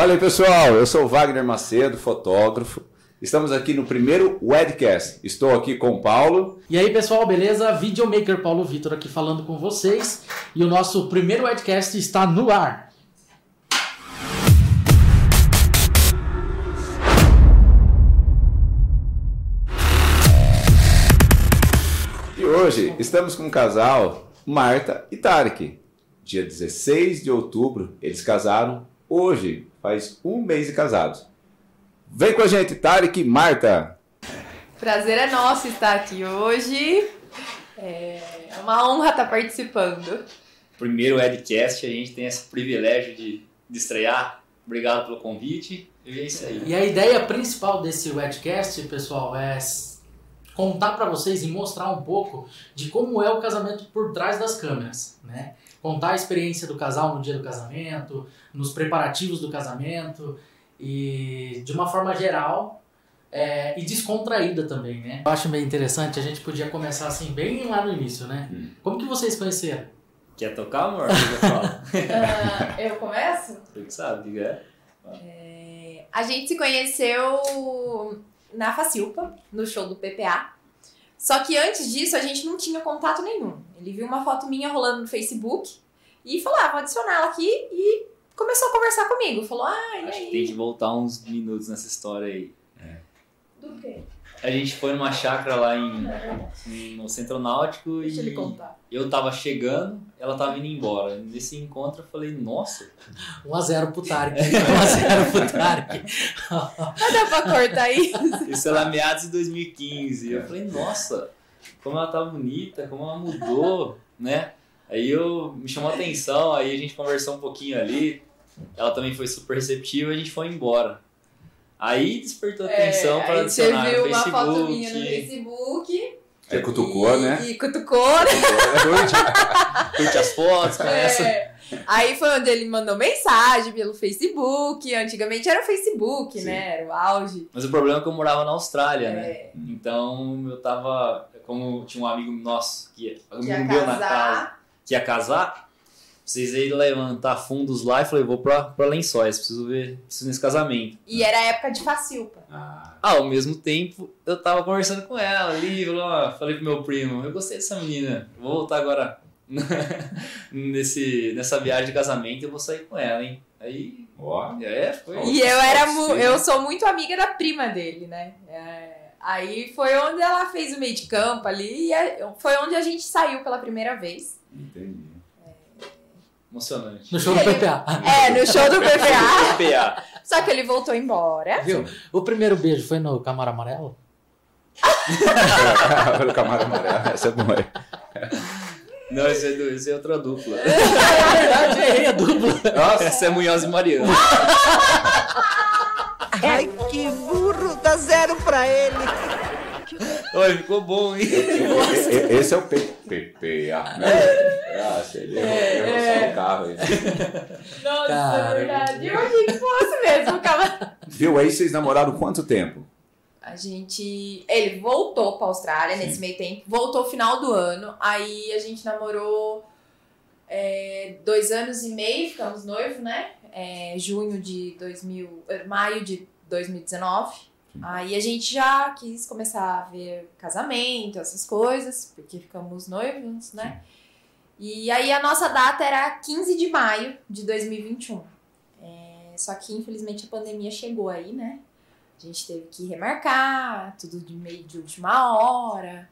Fala aí, pessoal. Eu sou o Wagner Macedo, fotógrafo. Estamos aqui no primeiro Wedcast. Estou aqui com o Paulo. E aí, pessoal, beleza? Videomaker Paulo Vitor aqui falando com vocês. E o nosso primeiro Wedcast está no ar. E hoje estamos com o casal Marta e Tarek. Dia 16 de outubro, eles casaram. Hoje, faz um mês de casados. Vem com a gente, Tarek e Marta. Prazer é nosso estar aqui hoje. É uma honra estar participando. Primeiro Edcast, a gente tem esse privilégio de, de estrear. Obrigado pelo convite. E é isso aí. E a ideia principal desse Wedcast, pessoal, é contar para vocês e mostrar um pouco de como é o casamento por trás das câmeras, né? Contar a experiência do casal no dia do casamento, nos preparativos do casamento e de uma forma geral é, e descontraída também, né? Eu acho meio interessante, a gente podia começar assim bem lá no início, né? Hum. Como que vocês conheceram? Quer tocar, amor? Ah, eu começo? Tu que sabe, diga. É, a gente se conheceu na Facilpa, no show do PPA. Só que antes disso a gente não tinha contato nenhum. Ele viu uma foto minha rolando no Facebook e falou: ah, vou adicionar ela aqui e começou a conversar comigo. Falou: ah, e Acho que aí? tem que voltar uns minutos nessa história aí. Do quê? A gente foi numa chácara lá em, em- no Centro Náutico Deixa ele e contar. eu tava chegando, ela tava indo embora. Nesse encontro eu falei, nossa, 1x0 pro Tarek. 1x0 pro Tarek. Mas dá pra cortar isso? isso era meados de 2015. Eu falei, nossa, como ela tá bonita, como ela mudou, né? Aí eu me chamou a atenção, aí a gente conversou um pouquinho ali. Ela também foi super receptiva e a gente foi embora. Aí despertou atenção para É, aí você adicionar viu no uma foto minha no Facebook. Você cutucou, e, né? E cutucou, né? Curte as fotos, começa. É. Aí foi onde ele mandou mensagem pelo Facebook. Antigamente era o Facebook, Sim. né? Era o auge. Mas o problema é que eu morava na Austrália, né? É, Então eu tava. Como tinha um amigo nosso que um que ia amigo meu na casa que ia casar, precisei levantar fundos lá e falei, vou pra, pra lençóis, preciso ver preciso nesse casamento. E era a época de Facilpa. Ah, Ao mesmo tempo, eu tava conversando com ela ali, falei, pro meu primo, eu gostei dessa menina, vou voltar agora nesse, nessa viagem de casamento, eu vou sair com ela, hein? Aí, ó. é, foi. E eu era eu sou muito amiga da prima dele, né? É, aí foi onde ela fez o meio de campo ali e é- foi onde a gente saiu pela primeira vez. Entendi. Emocionante. No show do PPA. É, no show do PVA. PA. Só que ele voltou embora. Viu? O primeiro beijo foi no Camaro Amarelo? Olha o camarão amarelo. Essa é boa. Não, esse é, do- esse é outra dupla. É verdade, errei a dupla. Nossa, essa é Munhoz e Mariano. Ai, que burro, dá zero pra ele. Oi, ficou bom, hein? Esse é o P- PPA, né? Ah, sei lá. É, É, o carro aí. Nossa, Cara. é verdade. Eu achei que fosse mesmo. Ficava... Viu? Aí vocês namoraram quanto tempo? A gente. Ele voltou pra Austrália nesse meio tempo. Voltou final do ano. Aí a gente namorou é, dois anos e meio, ficamos noivos, né? É, junho de 2000. eh, Maio de 2019. Aí a gente já quis começar a ver casamento, essas coisas, porque ficamos noivos, né? E aí a nossa data era 15 de maio de 2021. É, só que infelizmente a pandemia chegou aí, né? A gente teve que remarcar, tudo de meio de última hora.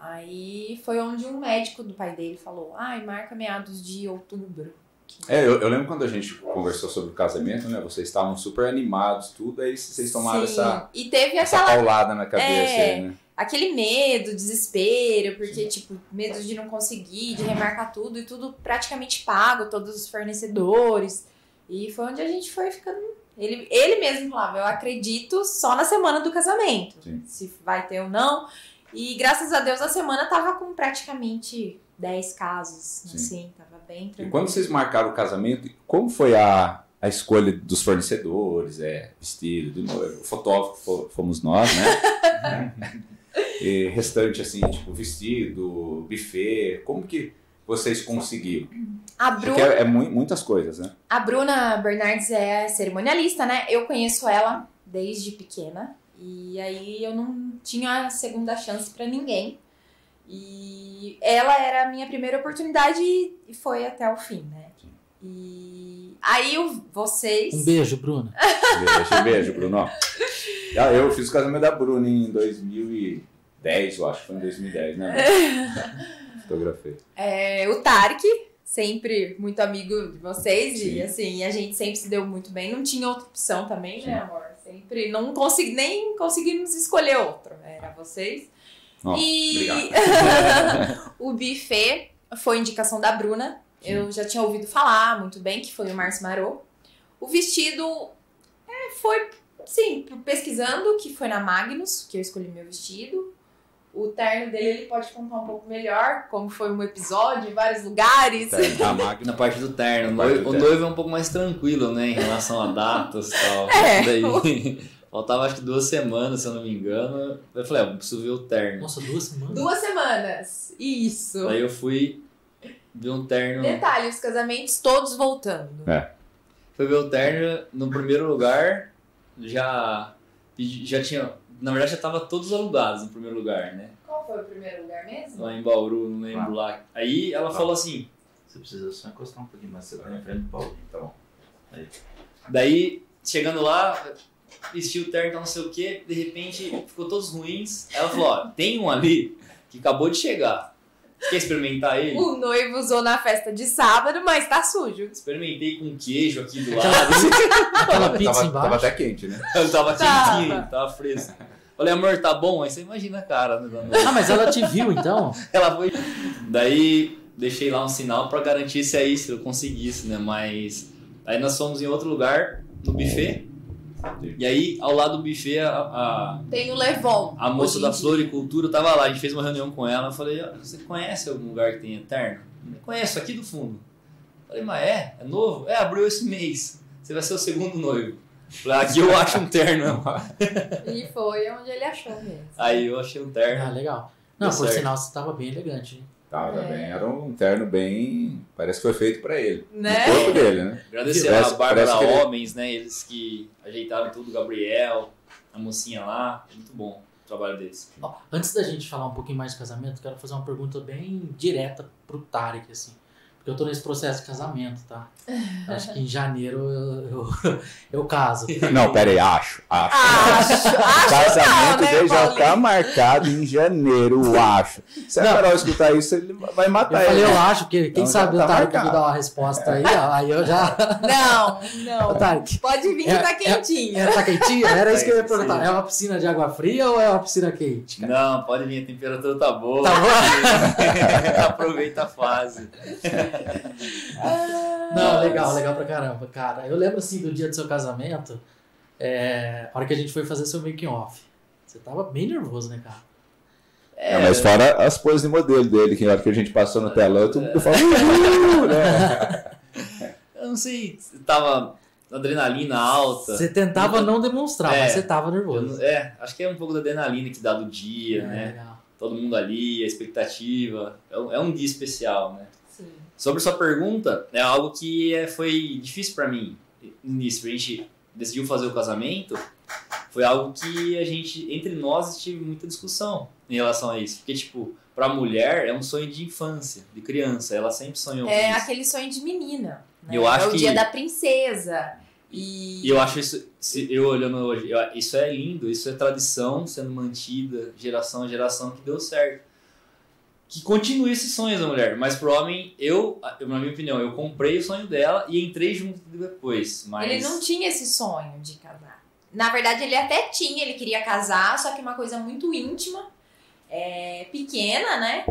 Aí foi onde um médico do pai dele falou: ai, marca meados de outubro. Que- É, eu, eu lembro quando a gente conversou sobre o casamento, né? Vocês estavam super animados, tudo, aí vocês tomaram Sim. essa, E teve essa aquela, paulada na cabeça É. aí, né? aquele medo, desespero, porque, tipo, medo de não conseguir, de remarcar tudo e tudo praticamente pago, todos os fornecedores. E foi onde a gente foi ficando. Ele, ele mesmo falava: eu acredito só na semana do casamento, Sim. se vai ter ou não. E graças a Deus a semana tava com praticamente 10 casos, Sim. assim, tava bem E tranquilo. quando vocês marcaram o casamento, como foi a, a escolha dos fornecedores, é, vestido, de noivo, fotógrafo fo- fomos nós, né? e restante, assim, tipo, vestido, buffet, como que vocês conseguiram? A Porque Bruna, é, é mu- muitas coisas, né? a Bruna Bernardes é cerimonialista, né? Eu conheço ela desde pequena. E aí eu não tinha a segunda chance pra ninguém. E ela era a minha primeira oportunidade e foi até o fim, né? E aí o- vocês. Um beijo, Bruna. Beijo, beijo, Bruno. Ah, Eu fiz o casamento da Bruna em 2010, eu acho. Foi em 2010, né? Fotografei. É, o Tarek, sempre muito amigo de vocês, Sim. e assim, a gente sempre se deu muito bem. Não tinha outra opção também, Sim. né, amor? Sempre não consegui, nem conseguimos escolher outro. Era vocês. Ó, e o buffet foi indicação da Bruna. Eu já tinha ouvido falar muito bem que foi o Márcio Marot. O vestido é, foi, sim, pesquisando, que foi na Magnus, que eu escolhi meu vestido. O terno dele ele pode contar um pouco melhor, como foi um episódio em vários lugares. Na parte do terno. O Parte noivo, do o terno. noivo é um pouco mais tranquilo, né? Em relação a datas e tal. É. Daí, faltava acho que duas semanas, se eu não me engano. Eu falei, ah, eu preciso ver o terno. Nossa, duas semanas. Duas semanas. Isso. Daí eu fui ver um terno. Detalhe, os casamentos todos voltando. Fui ver o terno no primeiro lugar. Já, já tinha. Na verdade, já tava todos alugados no primeiro lugar, né? Qual foi o primeiro lugar mesmo? Lá em Bauru, não lembro lá. Aí ela Ah. falou assim. Você precisa só encostar um pouquinho mais, você tá em frente do Paulinho, tá bom. Daí, chegando lá, vesti o terno, não sei o que, de repente ficou todos ruins. Ela falou: ó, tem um ali que acabou de chegar. Você quer experimentar ele? O noivo usou na festa de sábado, mas tá sujo. Experimentei com queijo aqui do lado. Aquela pizza tava, embaixo. tava até quente, né? Eu tava Tava. quentinho, tava fresco. Falei, amor, tá bom? Aí você imagina a cara né, da noiva. Ah, mas ela te viu então? Ela foi. Daí deixei lá um sinal pra garantir se aí, se eu conseguisse, né? Mas aí nós fomos em outro lugar, no buffet. E aí, ao lado do buffet, a, a, Tem o Levon. a moça da floricultura tava lá. A gente fez uma reunião com ela. Eu falei, "Ah, você conhece algum lugar que tem eterno? Eu Conheço, aqui do fundo. Eu falei, mas é? É novo? É, abriu esse mês. Você vai ser o segundo noivo. Eu Falei, "Ah, aqui eu acho um terno. E foi onde ele achou mesmo. Aí eu achei um Ah, terno. legal. Não, Deu por certo. sinal, você tava bem elegante. hein? Tava É. bem. Era um terno bem. Parece que foi feito pra ele. Né? O corpo dele, né? Agradecer Parece- a Bárbara ele- Homens, né? Eles que ajeitaram tudo, o Gabriel, a mocinha lá. Muito bom o trabalho deles. Ó, antes da gente falar um pouquinho mais de casamento, quero fazer uma pergunta bem direta pro Tarek, assim. Porque eu tô nesse processo de casamento, tá? Acho que em janeiro eu, eu, eu caso. Não, pera aí, acho. Acho. Acho, acho Casamento não, né, dele já tá marcado em janeiro, acho. Se a Não. Carol escutar isso, ele vai Eu matar falei, ele. eu acho, porque quem Então sabe tá o Tarek me dá uma resposta aí, ó, aí eu já. Não, Ô, não. Tarek, Pode vir que É, tá é- quentinho. é, tá quentinha? Era isso que eu ia Sim. perguntar. É uma piscina de água fria ou é uma piscina quente? cara? Não, pode vir, a temperatura tá boa. Tá bom? Aproveita a fase. Não, legal, legal pra caramba, cara. Eu lembro assim do dia do seu casamento, é, a hora que a gente foi fazer seu making off. Você tava bem nervoso, né, cara? É, mas fora as poses de modelo dele, que na hora que a gente passou no telão, todo mundo fala, uh, né? Eu não sei, se tava adrenalina alta. Você tentava não demonstrar, É. mas você tava Eu nervoso. não- é, acho que é um pouco da adrenalina que dá do dia, É, né? legal. Todo mundo ali, a expectativa. É é um dia especial, né? Sobre sua pergunta, é algo que é, foi difícil pra mim no início. A gente decidiu fazer o casamento, foi algo que a gente, entre nós, tive muita discussão em relação a isso. Porque, tipo, pra mulher é um sonho de infância, de criança. Ela sempre sonhou com É aquele sonho de menina. né? Eu acho é o que- dia da princesa. E, E eu acho isso, se eu olhando hoje, isso é lindo, isso é tradição sendo mantida geração a geração que deu certo. Que continue esses sonhos da mulher, mas pro homem, eu, na minha opinião, eu comprei o sonho dela e entrei junto depois. Mas Ele não tinha esse sonho de casar. Na verdade, ele até tinha, ele queria casar, só que uma coisa muito íntima, é, pequena, né?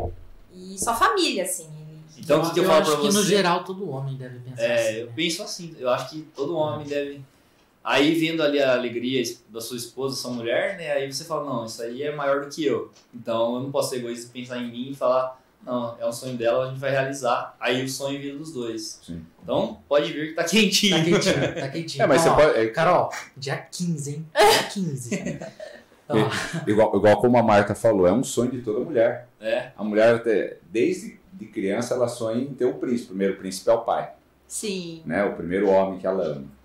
E só família, assim. Ele- Então, o que, que eu, falo acho pra que no você? geral todo homem deve pensar assim. É, eu né? penso assim, eu acho que todo homem deve. Aí vendo ali a alegria da sua esposa, sua mulher, né? Aí você fala, não, isso aí é maior do que eu. Então eu não posso ser egoísta e pensar em mim e falar, não, é um sonho dela, a gente vai realizar. Aí o sonho vira dos dois. Sim. Então pode vir que tá quentinho. Tá quentinho, tá quentinho. É, mas Então, você ó, pode. é, Carol, dia 15, hein? Dia 15. Então, ó, igual, igual como a Marta falou, é um sonho de toda mulher. É, A mulher, até, desde de criança ela sonha em ter o príncipe. O primeiro príncipe é o pai, Sim. né? O primeiro homem que ela ama.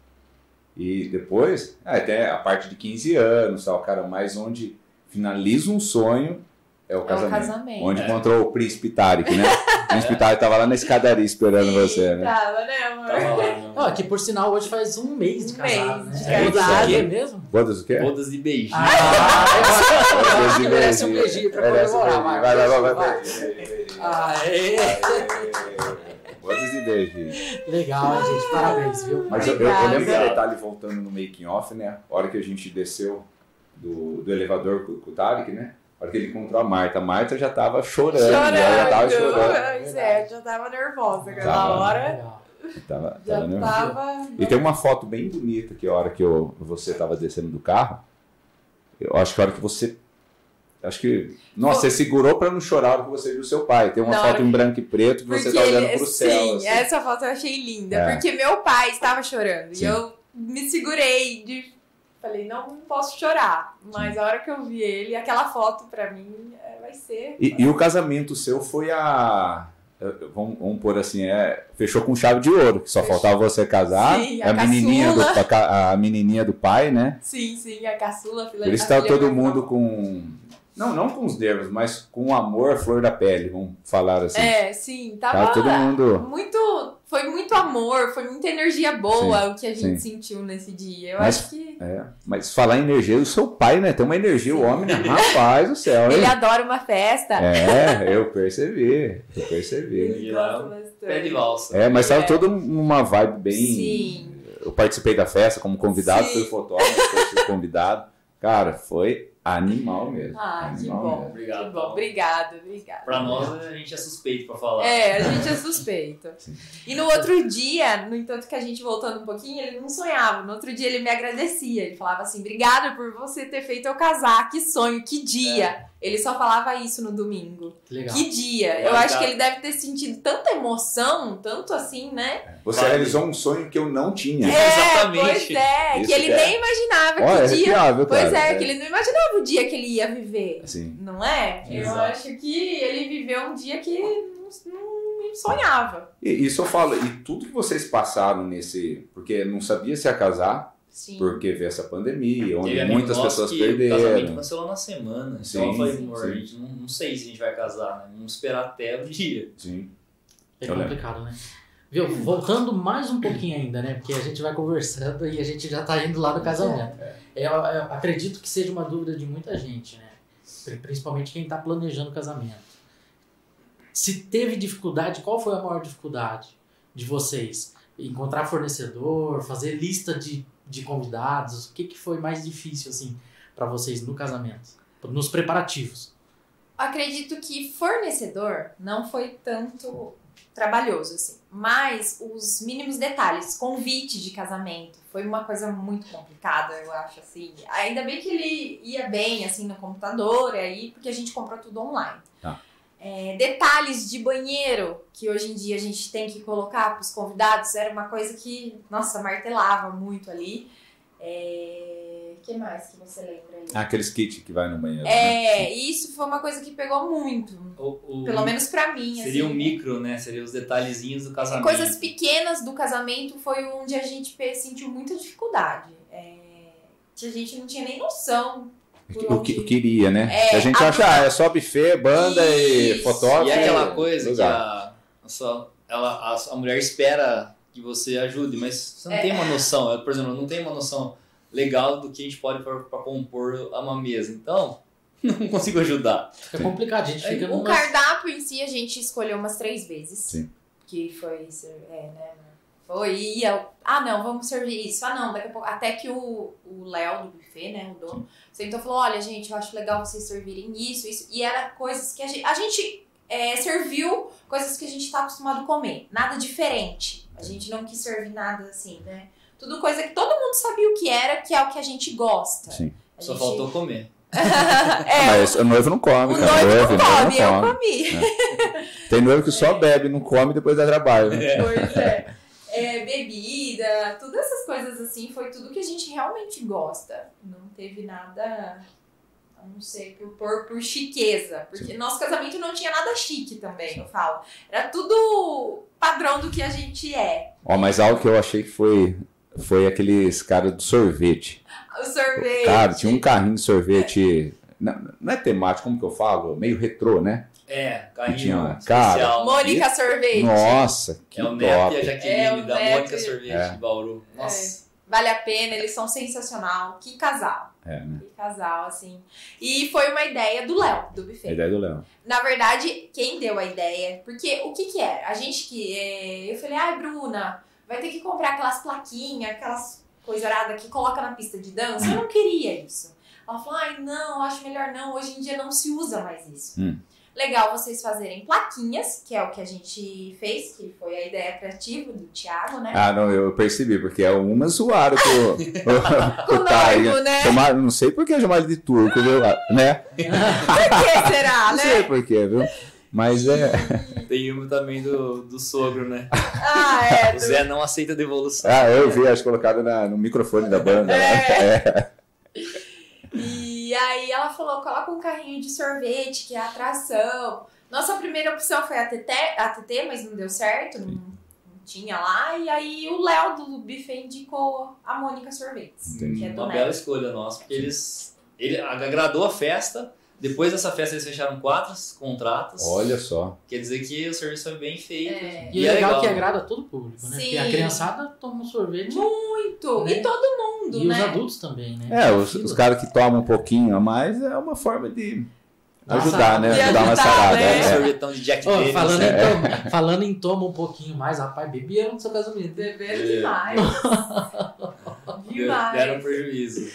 E depois, é, até a parte de 15 anos, tal, cara, mas onde finaliza um sonho é o É o casamento. casamento. Onde encontrou o príncipe Tarek, né? O príncipe Tarek tava lá na escadaria esperando você, né? Tava, né, amor? Tava lá, né? Ó, que por sinal hoje faz um mês de Um casado, mês né? de É casado. isso mesmo? Bodas o quê? Bodas de beijinho. Ah, eu acho que merece um beijinho. beijinho pra um comemorar. beijinho. Vai, vai, vai, vai, vai. vai. Aê! Bodas e beijinhos. Legal, gente? Parabéns, viu? Mas eu, eu, eu lembro do Obrigado. detalhe voltando no making off, né? A hora que a gente desceu do, do elevador com, com o Tarek, né? A hora que ele encontrou a Marta, a Marta já tava chorando, Chorando. já tava chorando. Pois é, já tava nervosa aquela Tava. hora. Legal. Tava, Já tava tava. E tem uma foto bem bonita que a hora que eu, você tava descendo do carro, eu acho que a hora que você. Acho que. Nossa, você segurou pra não chorar a hora que você viu seu pai. Tem uma foto em branco e preto que você tá olhando pro céu. sim, assim. essa foto eu achei linda. É. Porque meu pai estava chorando. Sim. E eu me segurei de. Falei, não, não posso chorar. Mas a hora que eu vi ele, aquela foto pra mim é, vai ser. E, e o casamento seu foi a. Vamos, vamos pôr assim, é, fechou com chave de ouro, que só Fechou. faltava você casar. Sim, a, a menininha do, a, a menininha do pai, né? Sim, sim, a caçula, a filha Por isso tá todo mundo com. Não, não com os nervos, mas com o amor à flor da pele, vamos falar assim. É, sim, Tá tava todo mundo. muito. Foi muito amor, foi muita energia boa o que a gente sentiu nesse dia. Eu Mas- acho que. É, mas falar em energia, o seu pai, né? Tem uma energia, o homem, né? Rapaz do céu, hein? Ele adora uma festa. É, eu percebi, eu percebi. Ele lá. Pé de valsa. É, mas tava É. todo numa vibe bem. Sim. Eu participei da festa como convidado, Sim. fui fotógrafo, fui convidado. Cara, foi animal mesmo. Ah, que animal bom. mesmo. Obrigado, Que bom. Obrigado, obrigado. Pra nós, a gente é suspeito pra falar. É, a gente é suspeito. E no outro dia, no entanto que a gente voltando um pouquinho, ele não sonhava. No outro dia ele me agradecia. Ele falava assim: obrigada por você ter feito eu casar. Que sonho, que dia. Ele só falava isso no domingo. Que legal. Que dia. Eu Vai acho que ele deve ter sentido tanta emoção, tanto assim, né? Você Vai. realizou um sonho que eu não tinha. É. Exatamente. Pois é, Isso que ele é. nem imaginava Olha, que é dia. arrepiável, Pois cara. é, que ele não imaginava o dia que ele ia viver. Assim, Não é? Eu Exato. acho que ele viveu um dia que não, não sonhava. e isso eu falo, e tudo que vocês passaram nesse. Porque não sabia se ia casar, Sim. porque veio essa pandemia, onde Teve amigo muitas pessoas que O casamento perderam. cancelou na semana. Sim, então eu falei, amor, sim. a gente não, não sei se a gente vai casar, né? Vamos esperar até o dia. Sim. É Eu lembro. complicado, né? Viu? Voltando mais um pouquinho ainda, né? Porque a gente vai conversando e a gente já tá indo lá no casamento. Eu, eu acredito que seja uma dúvida de muita gente, né? Pri- Principalmente quem tá planejando casamento. Se teve dificuldade, qual foi a maior dificuldade de vocês? Encontrar fornecedor, fazer lista de, de convidados? O que, que foi mais difícil, assim, para vocês no casamento? Nos preparativos? Acredito que fornecedor não foi tanto trabalhoso, assim. Mas os mínimos detalhes, convite de casamento, foi uma coisa muito complicada, eu acho, assim. Ainda bem que ele ia bem, assim, no computador, aí, porque a gente comprou tudo online. Tá. É, detalhes de banheiro, que hoje em dia a gente tem que colocar para os convidados, era uma coisa que, nossa, martelava muito ali. É... que mais que você lembra aí? Ah, Aqueles kits que vai no banheiro. né? É, e isso foi uma coisa que pegou muito. O, o- Pelo menos pra mim, Seria assim. um micro, né? Seria os detalhezinhos do casamento. Coisas pequenas do casamento foi onde a gente sentiu muita dificuldade. É, que a gente não tinha nem noção. O que, que iria, né? É, Que a gente a- acha, ah, é só buffet, banda e Isso. fotógrafo. E é aquela coisa que lugar. a, a, sua- ela, a, a mulher espera que você ajude, mas você não É. tem uma noção. Eu, por exemplo, eu não tenho uma noção legal do que a gente pode para compor uma mesa. Então, não consigo ajudar. Fica complicado, a gente fica O numa... cardápio em si a gente escolheu umas três vezes. Sim. Que foi. É, né? Foi, ia. Ah, não, vamos servir isso. Ah, não, daqui a pouco. Até que o o Léo do buffet, né, o dono, sentou e falou: olha, gente, eu acho legal vocês servirem isso, isso. E era coisas que a gente. A gente é, serviu coisas que a gente tá acostumado a comer. Nada diferente. A gente não quis servir nada assim, né? Tudo coisa que todo mundo sabia o que era, que é o que a gente gosta. Sim. A Só gente- faltou comer. é, Mas o noivo não come, o cara. noivo não come, eu come. comi. Tem noivo que só bebe, não come e depois dá trabalho. né? Pois é. É, bebida, todas essas coisas assim, foi tudo que a gente realmente gosta. Não teve nada eu não sei, por, por, por chiqueza. Porque nosso casamento não tinha nada chique também, eu falo. Era tudo padrão do que a gente é. Ó, mas algo que eu achei que foi, foi aqueles caras do sorvete. O sorvete. Cara, tinha um carrinho de sorvete. Não, não é temático, como que eu falo? Meio retrô, né? É, carrinho tinha- especial. Mônica Sorvete. Nossa, que É o Neto e a top. Jaqueline É, o da Neto Mônica e- Sorvete É. de Bauru. Nossa. Vale a pena, eles são sensacional. Que casal. É, né? Que casal, assim. E foi uma ideia do Léo, do A buffet. ideia do Léo. Na verdade, quem deu a ideia, porque o que que era? A gente que. é, eu falei, ai, Bruna, vai ter que comprar aquelas plaquinhas, aquelas coisa arada que coloca na pista de dança. Eu não queria isso. Ela falou, ai, não, acho melhor não. Hoje em dia não se usa mais isso. Hum. Legal vocês fazerem plaquinhas, que é o que a gente fez, que foi a ideia criativa do Thiago, né? Ah, não, eu percebi, porque é uma zoaram com, Com o noivo, né? Chamaram, não sei por que chamaram ele de turco, viu? Né? Por que será, Não sei né? por que, viu? Mas é. Tem uma também do, do sogro, né? Ah, é. O Zé não aceita devolução. Ah, eu vi, acho colocado na- no microfone da banda. lá. É. E aí ela falou, coloca um carrinho de sorvete, que é a atração. Nossa primeira opção foi a TT, a TT mas não deu certo, não, não tinha lá. E aí o Léo do buffet indicou a Mônica Sorvetes, Entendi. que é do Uma Neto. bela escolha nossa, porque eles. Ele agradou a festa. Depois dessa festa eles fecharam quatro contratos. Olha só. Quer dizer que o serviço foi bem feito. É. E é legal que agrada todo o público, né? Sim. Porque a criançada toma um sorvete Muito! Né? E todo mundo, e né? os adultos também, né? É, os, os caras que tomam um pouquinho a mais é uma forma de ajudar, né? De Ajudar uma ajudar, sarada. né? É. sorvetão de Jack Daniels. falando, né? em toma, falando em toma um pouquinho mais, rapaz, beberam no seu casamento. Beberam É. demais. demais. Deram prejuízo.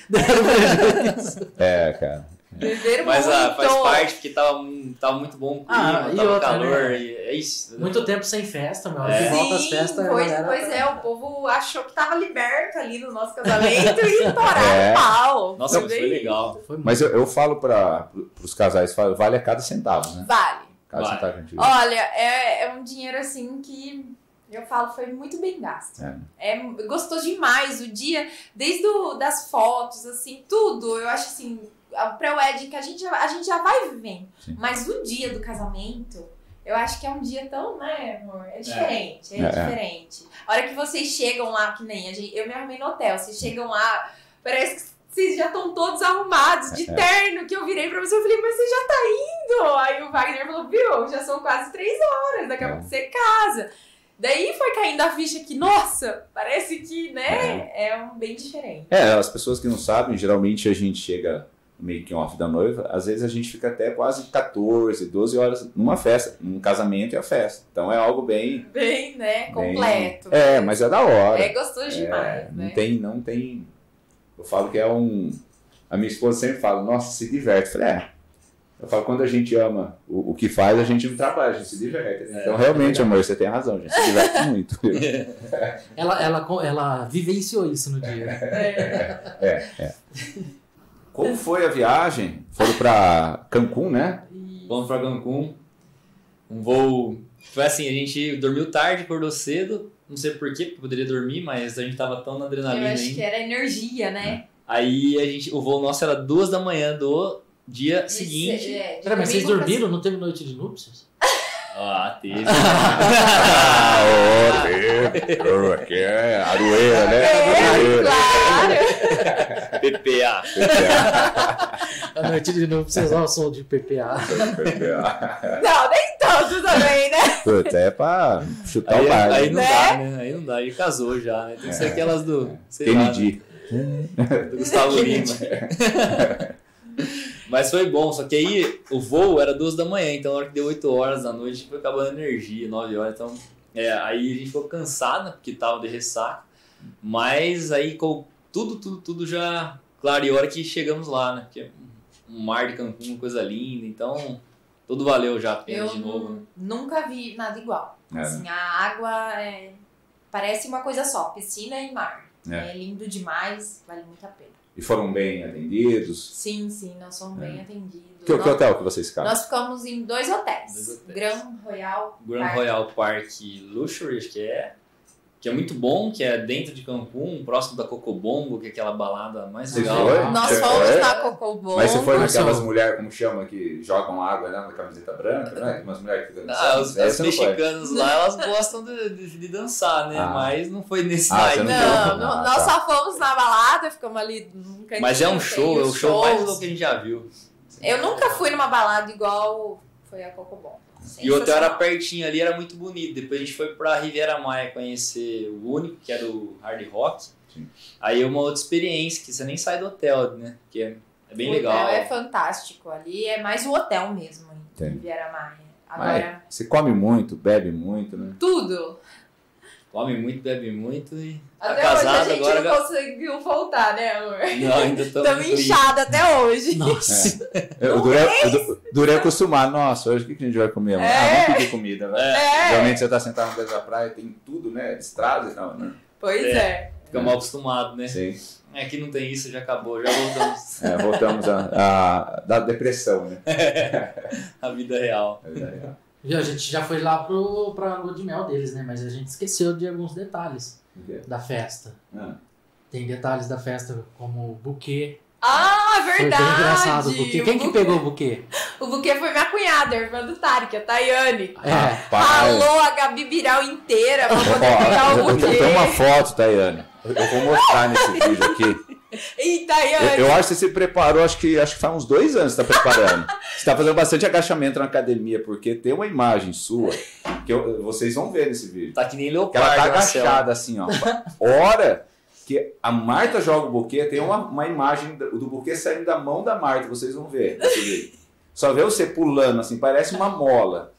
É, cara. Beberam Mas muito. ah, faz parte, porque tava, tava muito bom o clima, Ah, e tava outra, calor. né? E é isso. Muito tempo sem festa, meu. É. É. volta às Sim, festas. pois, galera pois tá- é, o povo achou que tava liberto ali no nosso casamento e estouraram É. o pau. Nossa, foi legal. Foi muito. Mas eu, eu falo para os casais, vale a cada centavo, né? Vale. Cada Vale. centavo que a gente Olha, é, é um dinheiro assim que eu falo foi muito bem gasto. É. gostou demais o dia, desde o, das fotos, assim, tudo. Eu acho assim, a pré-wedding que a gente, já- a gente já vai vivendo. Sim. Mas o dia do casamento, eu acho que é um dia tão, né, amor? É diferente, é, É, é. diferente. A hora que vocês chegam lá, que nem a gente, eu me arrumei no hotel, vocês chegam lá, parece que vocês já estão todos arrumados, de É. terno, que eu virei pra você, eu falei, mas você já tá indo? Aí o Wagner falou, viu, já são quase três horas, daqui a É. pouco você casa. Daí foi caindo a ficha que, nossa, parece que, né, é, um bem diferente. É, as pessoas que não sabem, geralmente a gente chega no making off da noiva, às vezes a gente fica até quase 14, 12 horas numa festa, num casamento e a festa. Então é algo bem. Bem, né, bem- completo. É, mas é da hora. É gostoso demais, É, né? não tem, não tem. Eu falo que é um. A minha esposa sempre fala, nossa, se diverte. Eu falei, é. Eu falo, quando a gente ama o, o que faz, a gente não trabalha, a gente se diverte. É, então, realmente, amor, você tem razão, a gente se diverte muito. viu? Ela, ela, ela vivenciou isso no dia. É. Como foi a viagem? Foram pra Cancún, né? Vamos pra Cancún. Um voo. Foi assim, a gente dormiu tarde, acordou cedo. Não sei porquê, porque poderia dormir, mas a gente tava tão na Eu adrenalina acho ainda. que era energia, né? Aí a gente, o voo nosso era duas da manhã do dia De seguinte. é, de Pera, mas vocês dormiram? Não teve noite de núpcias? Ah, teve. Ah, aqui é Aroeira, né? É, Aroeira. claro. PPA. A noite de núpcias ao som de PPA. Não, nem tanto também, né? Puta, é pra chutar Aí, o bar. aí não Né? dá, né? Aí não dá. Ele casou já, né? Tem que ser aquelas do. Sei lá, Kennedy. né? do Gustavo Lima. Mas foi bom, só que aí o voo era duas da manhã, então na hora que deu 8 horas da noite foi acabando a energia, 9 horas, então é, aí a gente ficou cansado, porque tava de ressaca, mas aí com tudo, tudo, tudo já clareou a hora que chegamos lá, né? Porque um mar de Cancún, uma coisa linda, então tudo valeu já a pena Eu de novo. né? nunca vi nada igual. É. Assim, a água é- parece uma coisa só, piscina e mar. É. É. lindo demais, vale muito a pena. E foram bem atendidos. Sim, sim, nós somos É. bem atendidos. Que, que nós, hotel que vocês ficaram? nós ficamos em dois hotéis. Dois hotéis. Grand Royal Grand Park Royal Park Luxury, acho que é, que é muito bom, que é dentro de Cancún, próximo da Cocobongo, que é aquela balada mais Você legal. foi? Nós Você fomos foi? na Cocobongo. Mas você foi naquelas mulheres, como chama, que jogam água né, na camiseta branca, né? Umas mulheres que dançam. Ah, os, não mexicanos lá, elas gostam de, de, de dançar, né? Ah. Mas não foi nesse Ah, você Não, Ah, não, tá. nós só fomos na balada, ficamos ali num cantinho. Mas é um show, é o show mais louco que a gente já viu. Eu nunca fui numa balada igual foi a Cocobongo. E o hotel era pertinho ali, era muito bonito. Depois a gente foi pra Riviera Maia conhecer o único, que era o Hard Rock. Sim. Aí é uma outra experiência, que você nem sai do hotel, né? Que é, é bem o legal. hotel é fantástico. Ali é mais o hotel mesmo, em. Riviera Maia. Mas Agora, você come muito, bebe muito, né? tudo. Come muito, bebe muito e tá Até casado hoje a gente agora. não conseguiu voltar, né, amor? Não, ainda estamos Estamos inchados até hoje. Nossa. Eu, eu durei, eu du- durei acostumar. Nossa, hoje o que que a gente vai comer? amor? É. Ah, vamos pedir comida, vai. É, Geralmente você tá sentado no pé da praia, tem tudo, né? Estrada e tal, né? pois É. é. Fica mal acostumado, né? Sim. Aqui não tem isso, já acabou, já voltamos É, voltamos a, a- da depressão, né? à vida real. É verdade. Viu, a gente já foi lá pro, pra lua de mel deles, né? Mas a gente esqueceu de alguns detalhes da festa. Ah. Tem detalhes da festa como o buquê. Ah, Foi verdade. bem engraçado o buquê. Quem que buquê- pegou o buquê? O buquê foi minha cunhada, a irmã do Tarek, a Tayane. É. Rapaz. Ralou a Gabi Biral inteira pra poder pegar o buquê. tenho uma foto, Tayane. Eu vou mostrar nesse vídeo aqui. Ih, Eu, eu acho que você se preparou, acho que, acho que faz uns dois anos que você está preparando. Você está fazendo bastante agachamento na academia, porque tem uma imagem sua que eu- vocês vão ver nesse vídeo. Tá que nem Que ela leopardo tá agachada assim, ó. Hora que a Marta joga o buquê, tem uma, uma imagem do do buquê saindo da mão da Marta, vocês vão ver nesse vídeo. Só vê você pulando assim, parece uma mola.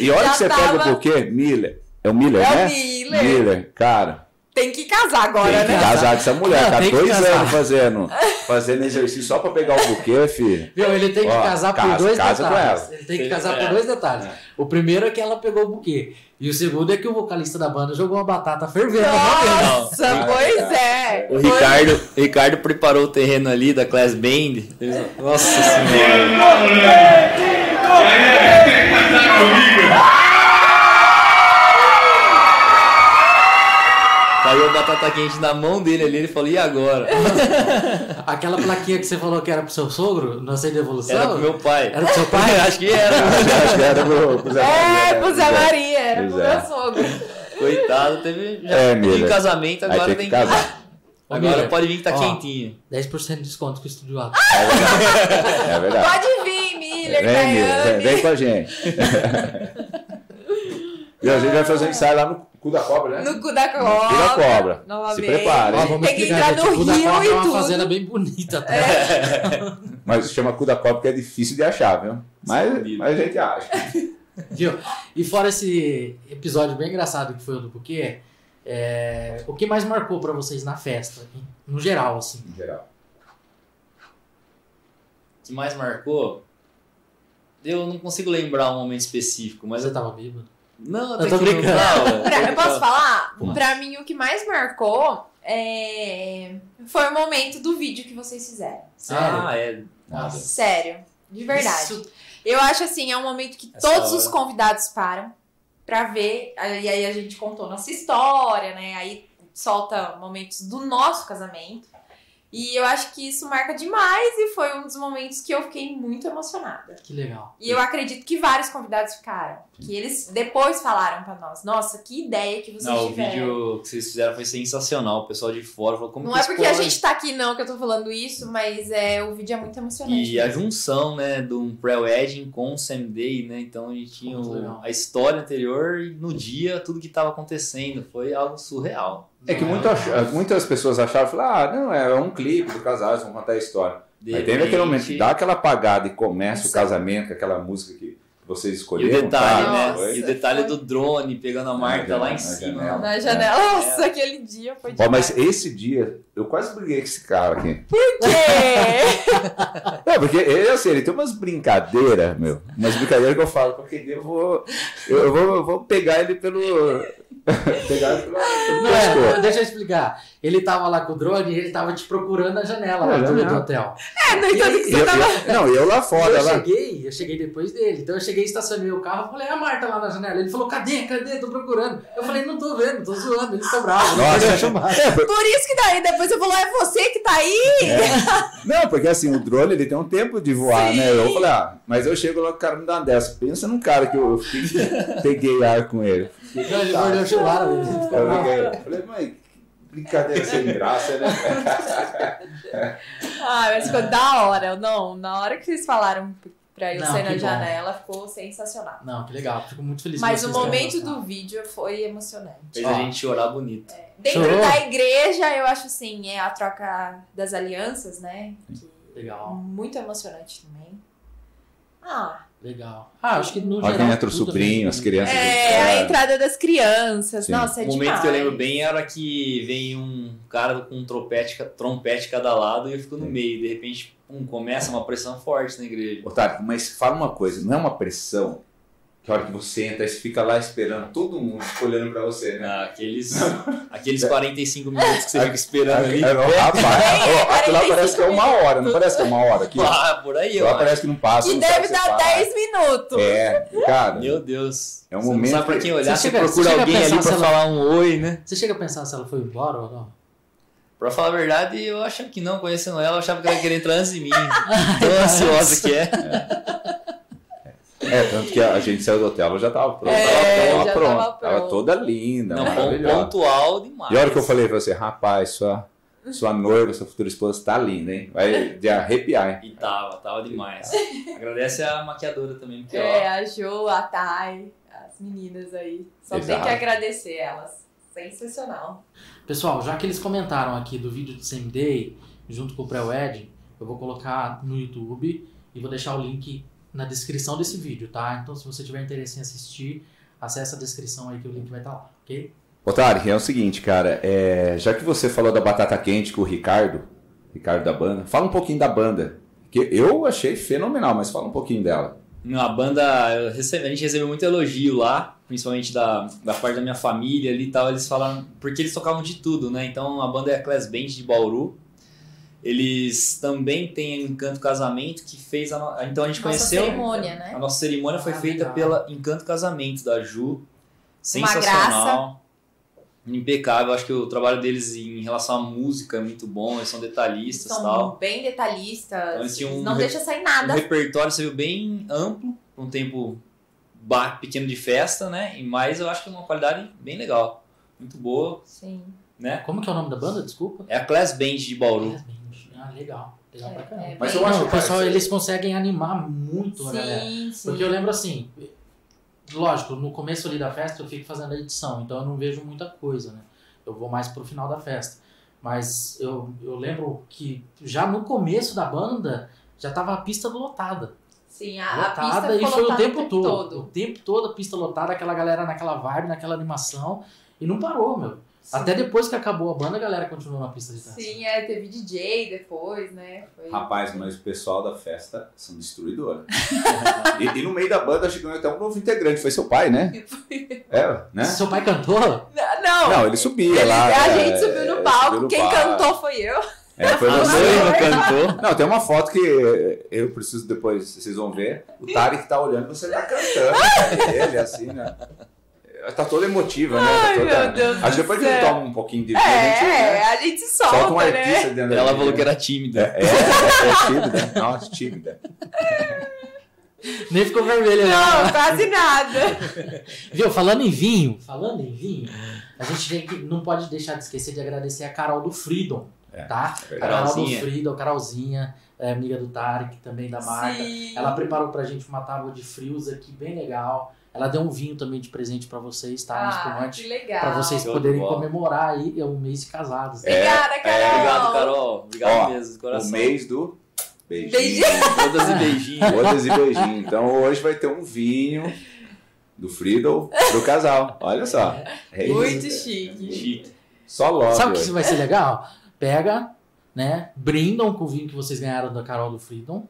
E a hora Já que você tava- pega o buquê, Miller, é o Miller, É né? o Miller. Miller, cara, Tem que casar agora, tem que né? casar com essa mulher, Não, tá dois anos fazendo, fazendo exercício só pra pegar o buquê, filho. Viu, ele tem que Ó, casar casa- por dois casa com detalhes. ela. Ele tem que casar é. por dois detalhes. É. O primeiro é que ela pegou o buquê. E o segundo é que o vocalista da banda jogou uma batata fervendo. Nossa, Não. pois é. O Ricardo, o Ricardo preparou o terreno ali da Class Band. Nossa senhora. Caiu a batata quente na mão dele ali, ele falou, e agora? Aquela plaquinha que você falou que era pro seu sogro, na de evolução? Era pro meu pai. Era pro seu pai? Acho que era. Acho que era pro, pro Zé Maria, É, pro Zé Maria, era pro Pois é. meu sogro. Coitado, teve já É, teve casamento, Aí agora tem que casar. Ô, Agora Miller, pode vir que tá ó, quentinho. 10% de desconto com o Estúdio Alto. É verdade. Pode vir, Miller, Vem, Miller, vem, vem com a gente. e a gente vai fazer um ensaio lá no cu da cobra, né? No cu da cu cobra. da cobra. Novamente. Se Ó, vamos Tem que entrar no rio e é uma tudo. fazenda bem bonita. Tá? Mas chama cu da cobra porque é difícil de achar, viu? Mas, Escondido. mas a gente acha. Viu? E fora esse episódio bem engraçado que foi o do buquê, é, o que mais marcou pra vocês na festa? No geral, assim. Em geral. O que mais marcou? Eu não consigo lembrar um momento específico, mas Você eu... tava bêbado? Não, Eu tô que não brincando. tava. Pra- eu posso falar? Vamos. Pra mim, o que mais marcou é... foi o momento do vídeo que vocês fizeram. Sério? Ah, é. Nada. Sério. De verdade. Isso- Eu acho assim, é um momento que Essa todos hora. os convidados param pra ver. E aí a gente contou nossa história, né? Aí solta momentos do nosso casamento. E eu acho que isso marca demais e foi um dos momentos que eu fiquei muito emocionada. Que legal. E eu acredito que vários convidados ficaram. Que eles depois falaram pra nós: Nossa, que ideia que vocês Não, o tiveram. vídeo que vocês fizeram foi sensacional. O pessoal de fora falou como Não que é porque a gente tá aqui, não, que eu tô falando isso, mas é, o vídeo é muito emocionante. E a mesmo. junção, né, de um pré-wedding com o Sam Day, né? Então a gente tinha o- a história anterior e no dia tudo que tava acontecendo. Foi algo surreal. É que muito ach- muitas pessoas acharam, falaram, ah, não, é um clipe do casal, eles vão contar a história. De Aí tem aquele momento que dá aquela apagada e começa o casamento, com aquela música que vocês E escolheram. o detalhe, tá? né? Nossa, E o detalhe foi- do drone pegando a Marta lá em na cima. janela. Na janela. Nossa, aquele dia foi Ó, demais. mas esse dia, eu quase briguei com esse cara aqui. Por quê? Não, porque ele, assim, ele tem umas brincadeiras, meu. Umas brincadeiras que eu falo, porque eu vou. Eu, vou, eu vou pegar ele pelo. pegar ele pelo. pelo Não, é, deixa eu explicar. Ele tava lá com o drone e ele tava te procurando na janela lá É, do, janela. do hotel. É, no entanto que você eu- tava. eu- não, e eu lá fora, eu lá. cheguei, eu cheguei depois dele. Então eu cheguei estacionei o carro, falei, a Marta lá na janela. Ele falou, cadê, cadê? Tô procurando. Eu falei, não tô vendo, tô zoando, eles estão bravos. Nossa. Ele chamado. Por isso que daí depois eu falou, é você que tá aí? Não, porque assim, o drone ele tem um tempo de voar, Sim. né? Eu falei, ah, mas eu chego lá, o cara me dá uma dessa. Pensa num cara que eu, eu fiquei- peguei ar com ele. Ficou Eu bravo. peguei, eu falei, que brincadeira sem graça, né? Ah, mas ficou da hora. Não, na hora que vocês falaram pra eu Não, sair na bom. janela, ficou sensacional. Não, que legal. Fico muito feliz Mas o momento do vídeo foi emocionante. Fez Ó. a gente chorar bonito. Dentro Chorou? da igreja, eu acho assim, é a troca das alianças, né? Que Legal, muito emocionante também. Ah, legal. Ah, acho que no Olha geral... entra o sobrinho, as crianças. é, a entrada das crianças. Sim. Nossa, é o demais. momento que eu lembro bem era que vem um cara com um trompete, trompete cada lado e eu fico no meio. De repente, pum, começa uma pressão forte na igreja. Otário, mas fala uma coisa, não é uma pressão que a hora que você entra, você fica lá esperando, todo mundo fica olhando pra você, né? Ah, Aqueles, aqueles 45 minutos que você fica esperando ali. É, não, rapaz, ó, aquilo lá 45 parece que é uma hora, não parece que é uma hora aqui? Ah, por aí, Lá ó. parece que não passa. Que deve dar fala. 10 minutos. É, cara. Meu Deus. É um você momento não sabe pra que- quem olhar, Você você, chega- procura você alguém ali pra falar um oi, né? Você chega a pensar se ela foi embora ou não? Pra falar a verdade, eu achava que não, conhecendo ela, eu achava que ela ia querer entrar antes de mim. Tão ansiosa que é. É, tanto que a gente saiu do hotel, ela já tava pronta. É, ela já tava pronta. tava Tava pronta. toda linda, Não, maravilhosa. pontual demais. E a hora que eu falei pra você, rapaz, sua, sua noiva, sua futura esposa tá linda, hein? Vai de arrepiar, hein? E tava, tava demais. Agradece a maquiadora também, porque É, ó, a Jo, a Thay, as meninas aí. Só tem Exato. que agradecer elas. Sensacional. Pessoal, já que eles comentaram aqui do vídeo do Same Day, junto com o pré-wedding, eu vou colocar no YouTube e vou deixar o link na descrição desse vídeo, tá? Então, se você tiver interesse em assistir, acessa a descrição aí que o link vai estar lá, ok? Otário, é o seguinte, cara, é, já que você falou da batata quente com o Ricardo, Ricardo da banda, fala um pouquinho da banda. Que eu achei fenomenal, mas fala um pouquinho dela. A banda, recebi- a gente recebeu muito elogio lá, principalmente da, da parte da minha família ali e tal. Eles falaram, porque eles tocavam de tudo, né? Então a banda é a Class Band de Bauru. Eles também têm Encanto Casamento, que fez a. no- Então a gente Nossa conheceu. cerimônia, né? A nossa cerimônia foi Ah, feita legal. pela Encanto Casamento da Ju. Uma Sensacional. Impecável. Acho que o trabalho deles em relação à música é muito bom. Eles são detalhistas e São tal. bem detalhistas. Então, eles tinham um não re- deixa sair O nada. repertório saiu bem amplo, um tempo pequeno de festa, né? E mais eu acho que é uma qualidade bem legal. Muito boa, Sim. né? Como que é o nome da banda? Desculpa. É a Class Band de Bauru. Ah, legal. Legal pra É, caramba. é Mas eu acho que o pessoal, eles conseguem animar muito a galera. Sim, sim. Porque eu lembro assim, lógico, no começo ali da festa eu fico fazendo a edição, então eu não vejo muita coisa, né? Eu vou mais pro final da festa. Mas eu, eu lembro que já no começo da banda já tava a pista lotada. Sim, a, a pista lotada e foi o lotada tempo, todo. O tempo todo a pista lotada, aquela galera naquela vibe, naquela animação. E não parou, meu. Sim. Até depois que acabou a banda, a galera continuou na pista de dança. Sim, é, teve DJ depois, né? Foi... Rapaz, mas o pessoal da festa são destruidores. e, e no meio da banda chegou até um novo integrante, foi seu pai, né? É, né? Seu pai cantou? Não, Não, ele subia ele- lá. a é, gente subiu no é, palco, subiu no quem palco. cantou foi eu. É, foi você. noiva cantou. Não, tem uma foto que eu preciso depois, vocês vão ver. O Tarek tá olhando você tá cantando. Ele, assim, né? Tá toda emotiva, né? Tá Ai, toda... meu Deus Acho que depois que ele céu. toma um pouquinho de vinho, a gente É, né, a gente solta, solta um né? artista dentro Ela falou que né? era tímida. É, é, é tímida. Nossa, tímida. Nem ficou vermelho, né? Não, quase nada. Viu? Falando em vinho, falando em vinho, a gente tem que, não pode deixar de esquecer de agradecer a Carol do Freedom, É, tá? é. Carol do. Freedom, Carolzinha, é amiga do Tarek, também da Marta. Sim. Ela preparou pra gente uma tábua de frios aqui bem legal. Ela deu um vinho também de presente pra vocês, tá? Um Ah, espumante. que legal. Pra vocês Show poderem comemorar aí é um mês de casados. né? Obrigada, Carol. Obrigado, Carol. Obrigado Ó, mesmo, de O coração. mês do beijinho. Beijinho. Todas e beijinhos. Bodas e beijinho. Então hoje vai ter um vinho do Friedel pro casal. Olha só. É isso. Muito chique. Chique. Só love. Sabe o que hoje. vai ser legal? Pega, né? Brindam com o vinho que vocês ganharam da Carol do Freedom.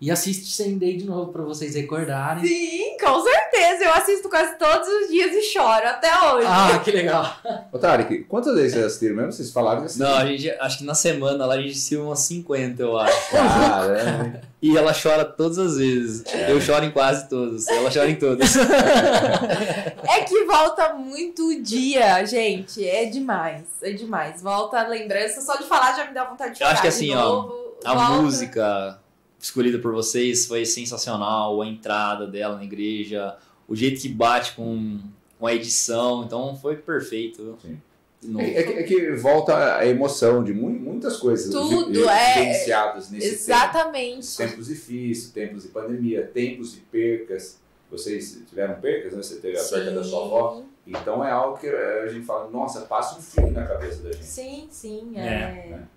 E assiste sem Day de novo pra vocês recordarem. Sim, com certeza. Eu assisto quase todos os dias e choro até hoje. Ah, que legal. Ô, Tarek, quantas vezes vocês assistiram mesmo? Vocês falaram que assistiram. Não, a gente, acho que na semana lá a gente assistiu umas 50, eu acho. Caramba. E ela chora todas as vezes. Eu choro em quase todas. Ela chora em todas. É que volta muito o dia, gente. É demais. É demais. Volta a lembrança. Só de falar já me dá vontade de Eu chorar. acho que de assim, ó, novo. A Volta. música escolhida por vocês foi sensacional, a entrada dela na igreja, o jeito que bate com, com a edição, então foi perfeito. Sim. Novo. É, que, é que volta a emoção de mu- muitas coisas Tudo, vi- é. nesse tempo. Exatamente. Tempos difíceis, tempos de pandemia, tempos de percas. Vocês tiveram percas, né? Você teve a perca da sua avó. Então é algo que a gente fala, nossa, passa um filme na cabeça da gente. Sim, sim. É, É, né?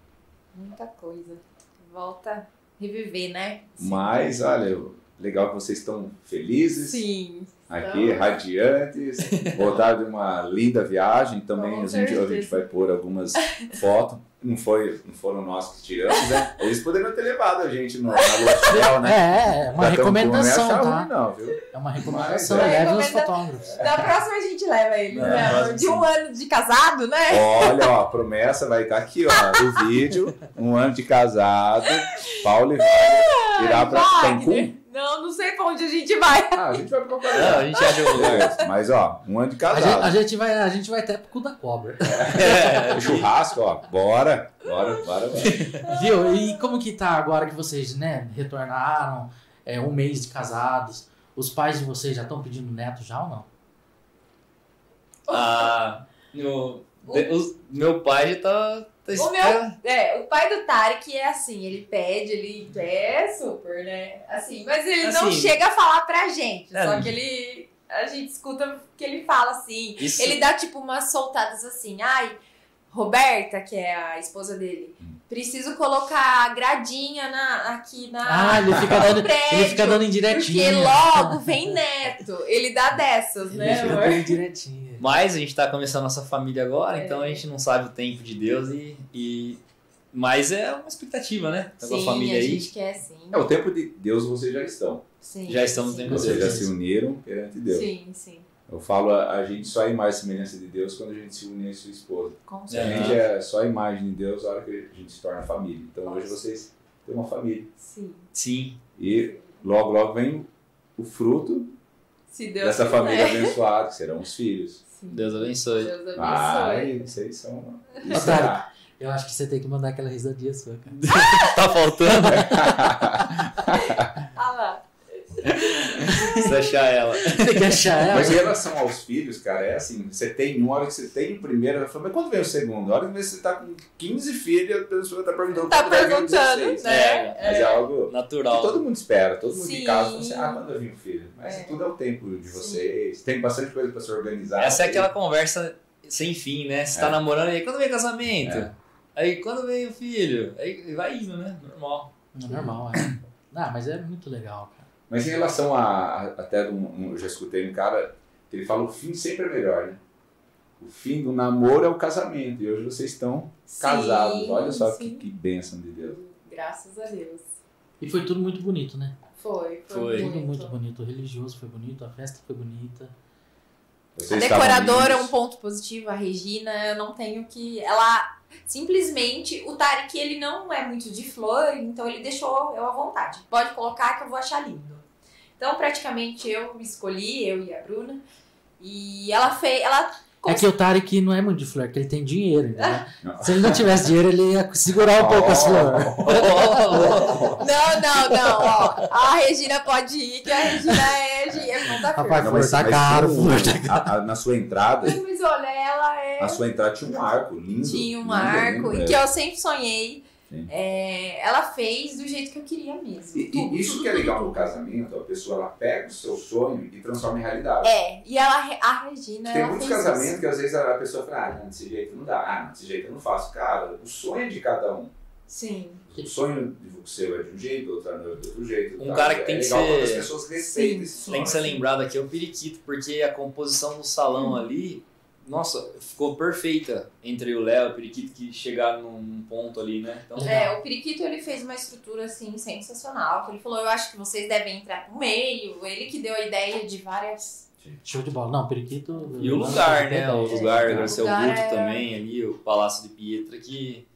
muita coisa. Volta reviver, né? Mas, olha, legal que vocês estão felizes Sim. aqui, Então- radiantes, voltaram de uma linda viagem. Também a gente, a gente vai pôr algumas fotos. Não, foi, não foram nós que tiramos, né? Eles poderiam ter levado a gente no, na lua né? É, é uma Já tão com- recomendação, é tá? ruim, não, viu? É uma recomendação. Mas, é. Leve os fotógrafos. Da próxima a gente leva ele, É, né? De um ano de casado, né? Olha, ó, a promessa vai estar aqui, ó, o vídeo, um ano de casado, Paulo e vai tirar pra Wagner. Cancún. Não, não sei pra onde a gente vai. Ah, a gente vai pra qualquer Não, a gente acha um lugar. É, Mas, ó, um ano de A gente, casado. a gente vai, a gente vai até pro cu da cobra. É, Churrasco, ó, bora, bora, bora, bora. Viu? E como que tá agora que vocês, né, retornaram, é, um mês de casados? Os pais de vocês já estão pedindo neto já ou não? Ah, no- de- os- meu pai já tá. O meu, é, o pai do Tarek é assim, ele pede, ele quer super, né? Assim, mas ele não Assim. chega a falar pra gente, É. só que ele a gente escuta que ele fala assim. Isso, Ele dá tipo umas soltadas assim, ai, Roberta, que é a esposa dele, preciso colocar gradinha na, aqui na Ah, ele fica dando, prédio, ele fica dando porque indiretinha. logo vem neto. Ele dá dessas, Ele né, fica amor? dando indiretinha. Mas a gente tá começando nossa família agora, É. então a gente não sabe o tempo de Deus e. e- Mas é uma expectativa, né? Tá com a Sim, família a aí. gente quer sim. É o tempo de Deus, vocês já estão. Sim, Já estamos sim. no tempo de Vocês já Deus. se uniram perante Deus. Sim, sim. Eu falo, a, a gente só é imagem e semelhança de Deus quando a gente se une a sua esposa. Com A certeza. gente é só a imagem de Deus na hora que a gente se torna família. Então hoje vocês têm uma família. Sim. Sim. E logo, logo vem o fruto Se Deus dessa quiser. família abençoada, que serão os filhos. Sim. Deus abençoe. Deus abençoe. Ai, vocês são. Otário. Eu acho que você tem que mandar aquela risadinha sua, cara. tá faltando? Se achar ela. Tem que achar ela. Mas em relação aos filhos, cara, é assim, você tem um, a hora que você tem o primeiro, ela fala, mas quando vem o segundo? A hora que você tá com 15 filhos, a pessoa tá perguntando Tá perguntando, 16. né? Mas é algo que Natural. todo mundo espera, todo mundo Sim. de casa fala assim, ah, quando vai vir o filho? Mas É. tudo é o tempo de Sim. vocês, tem bastante coisa pra se organizar. Essa é aquela conversa sem fim, né? Você tá É. namorando e aí, quando vem o casamento? É. Aí, quando vem o filho? Aí vai indo, né? Normal. É normal, é. Ah, mas é muito legal, cara. Mas em relação a, a- até um, um- eu já escutei um cara que ele fala o fim sempre é melhor, né? O fim do namoro é o casamento. E hoje vocês estão casados. Sim, Olha só que, sim. que bênção de Deus. Graças a Deus. E foi tudo muito bonito, né? Foi, foi, Foi. Tudo muito. muito bonito. O religioso foi bonito, a festa foi bonita. A Vocês estavam decoradora é um ponto positivo. A Regina, eu não tenho que. Ela simplesmente. O Tarek, ele não é muito de flor, então ele deixou eu à vontade. Pode colocar que eu vou achar lindo. Então, praticamente eu escolhi, eu e a Bruna. E ela fez. Ela. É que o Tarek não é muito de flor, que ele tem dinheiro, entendeu? Não. Se ele não tivesse dinheiro, ele ia segurar um pouco as flores. Não, não, não, ó. A Regina pode ir, que a Regina é, é conta Rapaz, Não, flor tá caro, um- flor tá a- a- na sua entrada, Mas olha, ela é. na sua entrada tinha um arco lindo. Tinha um lindo, arco, lindo, e é. que eu sempre sonhei. Sim. É, ela fez do jeito que eu queria mesmo. E, Tudo, e isso tudo, que é legal tudo. no casamento, a pessoa ela pega o seu sonho e transforma em realidade. É, e ela, a Regina, Tem ela muitos casamentos isso. que às vezes a pessoa fala, ah, não, desse jeito não dá, ah, não, desse jeito eu não faço. Cara, o sonho é de cada um. Sim. O sonho de seu é de um jeito, outro é de outro jeito. Um tá? cara que é tem que ser- as pessoas respeitam Sim. esse sonho. Tem que ser lembrado aqui é o periquito, porque a composição do salão ali nossa, ficou perfeita entre o Léo e o Periquito que chegaram num, ponto ali, né? Então, Legal. É, o Periquito ele fez uma estrutura assim sensacional. Ele falou, eu acho que vocês devem entrar pro meio. Ele que deu a ideia de várias. Show de bola. Não, periquito. E o lugar, né? O lugar, O lugar Guto é- também ali, o Palácio de Pietra, que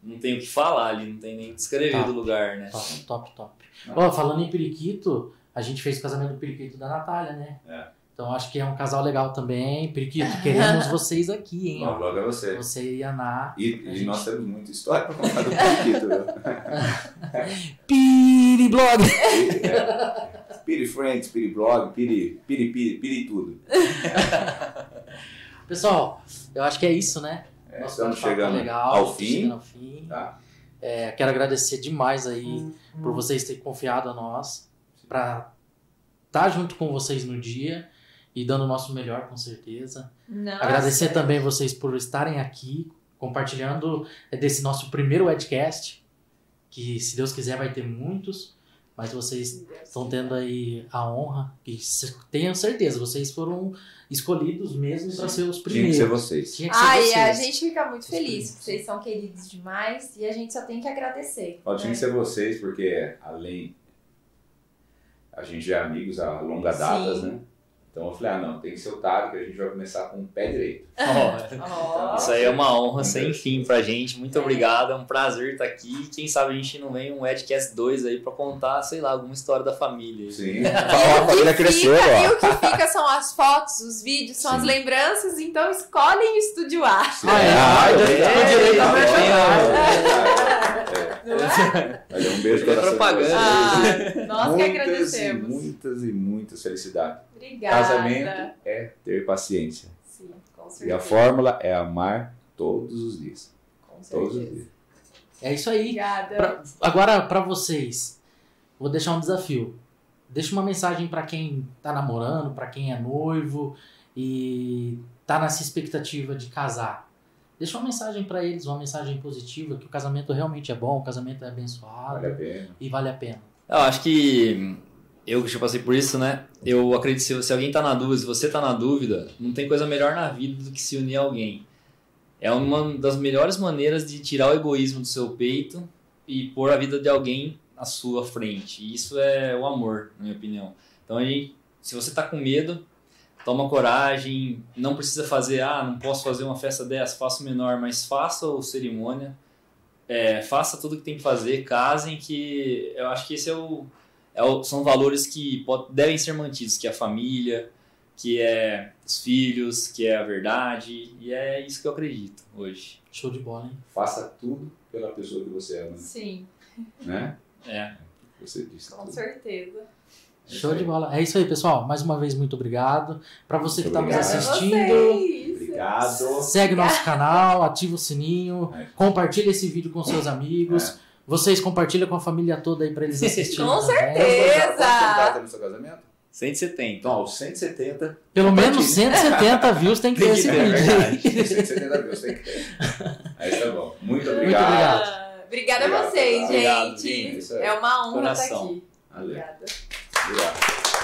não tem o que falar ali, não tem nem o que descrever Tá. do lugar, né? Top, top, top. Ó, falando em periquito, a gente fez o casamento do periquito da Natália, né? É. Então acho que é um casal legal também. Periquito, queremos vocês aqui, hein? Ó. logo é você. Você e a Ná. E, A e gente- nós temos muita história para contar do Periquito, viu? Piriblog! É. Piri Friends, Piri Blog, Piri, Piri, Piri, Piri tudo. Pessoal, eu acho que é isso, né? É, Nosso estamos tá chegando legal, ao estamos fim. chegando ao fim. Tá. É, quero agradecer demais aí por vocês terem confiado a nós para estar junto com vocês no dia e dando o nosso melhor, com certeza. Nossa. Agradecer também vocês por estarem aqui compartilhando desse nosso primeiro webcast, que se Deus quiser vai ter muitos, mas vocês estão tendo aí a honra e se- tenham certeza, vocês foram escolhidos mesmo para ser os Tinha que primeiros. ser vocês. Tinha que ser Ai, vocês. a gente fica muito Os feliz. primeiros. Vocês são queridos demais e a gente só tem que agradecer. Ó, tinha né? que ser vocês, porque além. A gente já é amigos há longa datas, né? Então eu falei, ah não, tem que ser o Tário, que a gente vai começar com o pé direito. Ó, Ó. isso aí é uma honra sem fim pra gente. Muito obrigado, é um prazer estar aqui. Quem sabe a gente não vem um Edcast 2 aí pra contar, sei lá, alguma história da família. Sim. A o família cresceu, fica- E ó. o que fica são as fotos, os vídeos, são Sim. as lembranças, então escolhem o Estúdio A. Ah, é. Ah, Ah, é, direito- é, direito é, a é, merchandising. é, Não é? Olha, um beijo para propaganda. Ah, nós que muitas agradecemos. E muitas e muitas felicidades. Obrigada. Casamento é ter paciência. Sim, com E a certeza. fórmula é amar todos os dias. Com Todos os certeza. dias. É isso aí. Obrigada. Pra- agora, para vocês, vou deixar um desafio. Deixa uma mensagem para quem tá namorando, para quem é noivo e tá nessa expectativa de casar. Deixa uma mensagem para eles, uma mensagem positiva, que o casamento realmente é bom, o casamento é abençoado Vale a pena. e vale a pena. Eu acho que eu que já passei por isso, né? Eu acredito que se- alguém tá na dúvida, se você tá na dúvida, não tem coisa melhor na vida do que se unir a alguém. É uma das melhores maneiras de tirar o egoísmo do seu peito e pôr a vida de alguém à sua frente. E isso é o amor, na minha opinião. Então, a gente, se você tá com medo, toma coragem, não precisa fazer, ah, não posso fazer uma festa dessa, faço menor, mas faça o cerimônia, é, faça tudo que tem que fazer, casem, que eu acho que esse é o, é o- são valores que pod- devem ser mantidos, que é a família, que é os filhos, que é a verdade, e é isso que eu acredito hoje. Show de bola, hein? Faça tudo pela pessoa que você ama, Sim, né? É. Você disse com tudo. certeza. Show de bola. É isso aí, pessoal. Mais uma vez, muito obrigado. Para você que Muito está nos obrigado. assistindo. Obrigado. segue nosso canal, ativa o sininho, É. compartilha esse vídeo com seus amigos. Vocês compartilham com a família toda aí para eles assistirem. Com também. certeza. Quanto tempo no seu casamento? 170. Então, aos 170. Pelo menos 170 views tem que ter que esse ter, vídeo aí. verdade. 170 mil, tem que ter. Aí tá bom. Muito obrigado. obrigado. Ah, Obrigada a Obrigado, vocês, obrigado, gente. aí. É uma honra Coração. estar aqui. Valeu. Obrigada. Yeah.